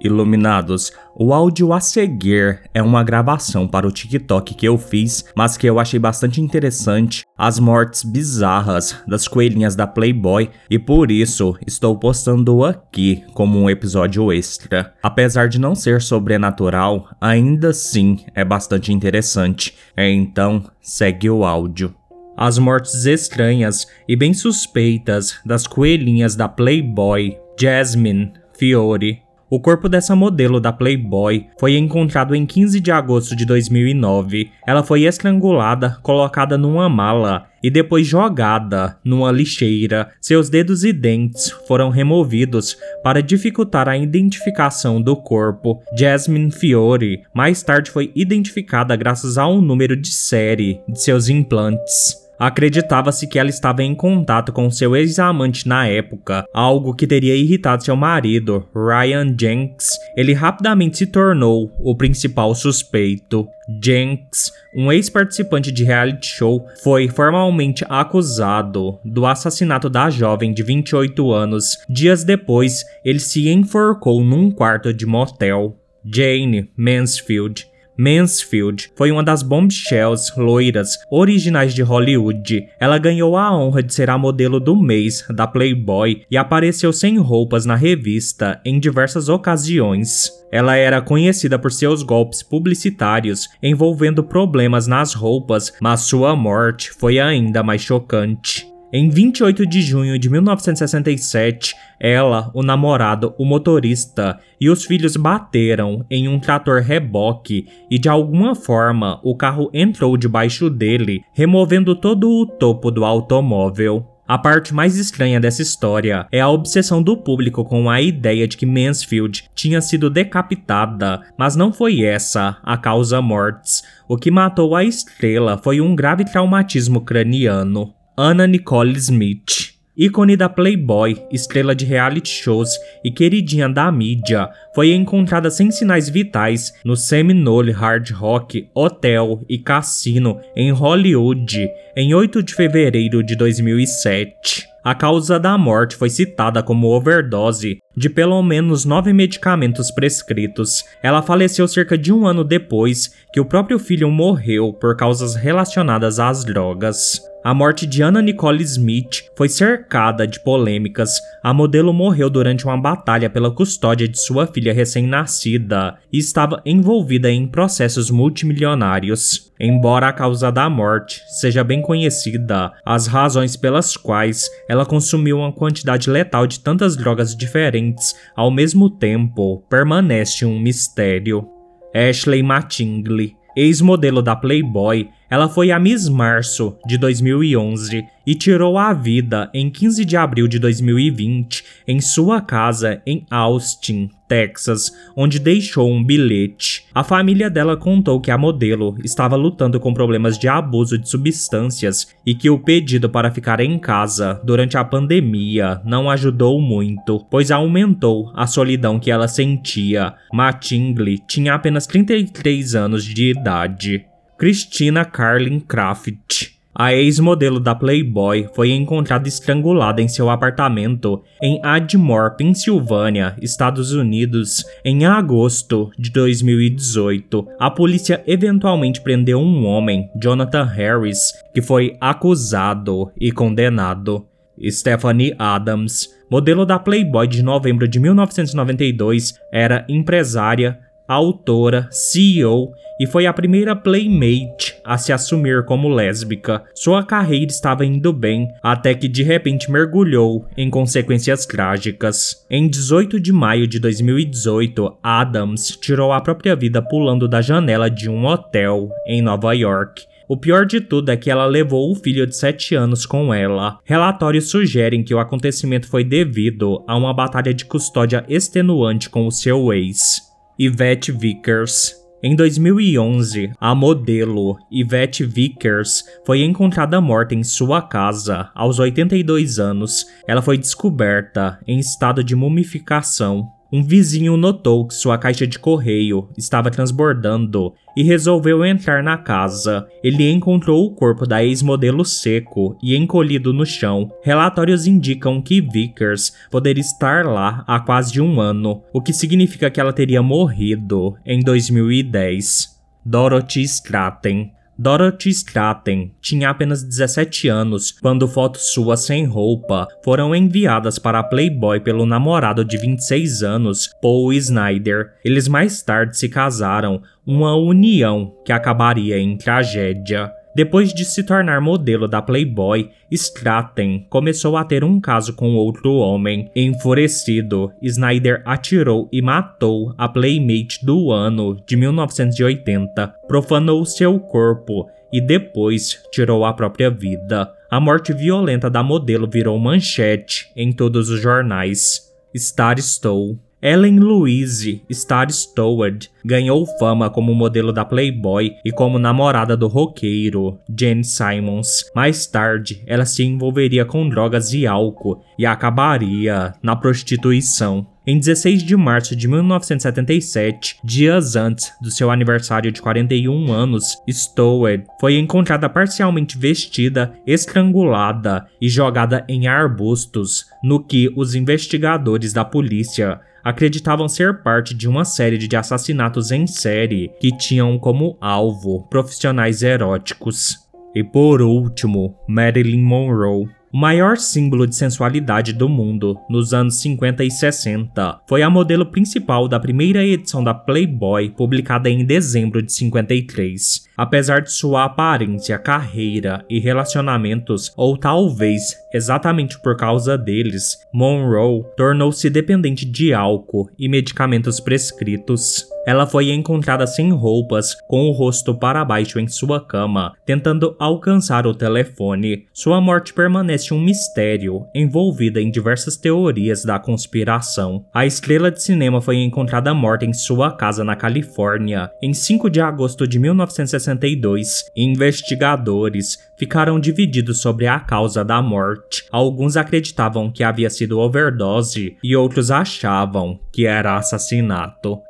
Iluminados, o áudio a seguir é uma gravação para o TikTok que eu fiz, mas que eu achei bastante interessante, as mortes bizarras das coelhinhas da Playboy, e por isso estou postando aqui como um episódio extra. Apesar de não ser sobrenatural, ainda assim é bastante interessante, então segue o áudio. As mortes estranhas e bem suspeitas das coelhinhas da Playboy, Jasmine, Fiore, o corpo dessa modelo da Playboy foi encontrado em 15 de agosto de 2009. Ela foi estrangulada, colocada numa mala e depois jogada numa lixeira. Seus dedos e dentes foram removidos para dificultar a identificação do corpo. Jasmine Fiore mais tarde foi identificada graças ao número de série de seus implantes. Acreditava-se que ela estava em contato com seu ex-amante na época, algo que teria irritado seu marido, Ryan Jenks. Ele rapidamente se tornou o principal suspeito. Jenks, um ex-participante de reality show, foi formalmente acusado do assassinato da jovem de 28 anos. Dias depois, ele se enforcou num quarto de motel. Jane Mansfield Mansfield foi uma das bombshells loiras originais de Hollywood. Ela ganhou a honra de ser a modelo do mês da Playboy e apareceu sem roupas na revista em diversas ocasiões. Ela era conhecida por seus golpes publicitários envolvendo problemas nas roupas, mas sua morte foi ainda mais chocante. Em 28 de junho de 1967, ela, o namorado, o motorista e os filhos bateram em um trator reboque e de alguma forma o carro entrou debaixo dele, removendo todo o topo do automóvel. A parte mais estranha dessa história é a obsessão do público com a ideia de que Mansfield tinha sido decapitada, mas não foi essa a causa mortes. O que matou a estrela foi um grave traumatismo craniano. Anna Nicole Smith. Ícone da Playboy, estrela de reality shows e queridinha da mídia, foi encontrada sem sinais vitais no Seminole Hard Rock Hotel e Cassino em Hollywood em 8 de fevereiro de 2007. A causa da morte foi citada como overdose de pelo menos nove medicamentos prescritos. Ela faleceu cerca de um ano depois que o próprio filho morreu por causas relacionadas às drogas. A morte de Anna Nicole Smith foi cercada de polêmicas. A modelo morreu durante uma batalha pela custódia de sua filha recém-nascida e estava envolvida em processos multimilionários. Embora a causa da morte seja bem conhecida, as razões pelas quais ela consumiu uma quantidade letal de tantas drogas diferentes ao mesmo tempo permanece um mistério. Ashley Mattingly ex-modelo da Playboy, ela foi a Miss Março de 2011 e tirou a vida em 15 de abril de 2020 em sua casa em Austin, Texas, onde deixou um bilhete. A família dela contou que a modelo estava lutando com problemas de abuso de substâncias e que o pedido para ficar em casa durante a pandemia não ajudou muito, pois aumentou a solidão que ela sentia. Mattingly tinha apenas 33 anos de idade. Christina Carlin Craft a ex-modelo da Playboy foi encontrada estrangulada em seu apartamento em Admore, Pensilvânia, Estados Unidos, em agosto de 2018. A polícia eventualmente prendeu um homem, Jonathan Harris, que foi acusado e condenado. Stephanie Adams, modelo da Playboy de novembro de 1992, era empresária, autora, CEO e foi a primeira playmate a se assumir como lésbica. Sua carreira estava indo bem até que de repente mergulhou em consequências trágicas. Em 18 de maio de 2018, Adams tirou a própria vida pulando da janela de um hotel em Nova York. O pior de tudo é que ela levou o filho de 7 anos com ela. Relatórios sugerem que o acontecimento foi devido a uma batalha de custódia extenuante com o seu ex. Yvette Vickers. Em 2011, a modelo Yvette Vickers foi encontrada morta em sua casa aos 82 anos. Ela foi descoberta em estado de mumificação. Um vizinho notou que sua caixa de correio estava transbordando e resolveu entrar na casa. Ele encontrou o corpo da ex-modelo seco e encolhido no chão. Relatórios indicam que Vickers poderia estar lá há quase um ano, o que significa que ela teria morrido em 2010. Dorothy Stratton Dorothy Stratton tinha apenas 17 anos quando fotos suas sem roupa foram enviadas para a Playboy pelo namorado de 26 anos, Paul Snyder. Eles mais tarde se casaram, uma união que acabaria em tragédia. Depois de se tornar modelo da Playboy, Stratton começou a ter um caso com outro homem. Enfurecido, Snyder atirou e matou a Playmate do ano de 1980, profanou seu corpo e depois tirou a própria vida. A morte violenta da modelo virou manchete em todos os jornais. Star Stowe Ellen Louise Star Stewart ganhou fama como modelo da Playboy e como namorada do roqueiro Gene Simons. Mais tarde, ela se envolveria com drogas e álcool e acabaria na prostituição. Em 16 de março de 1977, dias antes do seu aniversário de 41 anos, Stewart foi encontrada parcialmente vestida, estrangulada e jogada em arbustos, no que os investigadores da polícia acreditavam ser parte de uma série de assassinatos em série que tinham como alvo profissionais eróticos. E por último, Marilyn Monroe. O maior símbolo de sensualidade do mundo nos anos 50 e 60 foi a modelo principal da primeira edição da Playboy, publicada em dezembro de 53. Apesar de sua aparência, carreira e relacionamentos, ou talvez exatamente por causa deles, Monroe tornou-se dependente de álcool e medicamentos prescritos. Ela foi encontrada sem roupas, com o rosto para baixo em sua cama, tentando alcançar o telefone. Sua morte permanece um mistério, envolvida em diversas teorias da conspiração. A estrela de cinema foi encontrada morta em sua casa na Califórnia em 5 de agosto de 1960 1962, investigadores ficaram divididos sobre a causa da morte. Alguns acreditavam que havia sido overdose e outros achavam que era assassinato.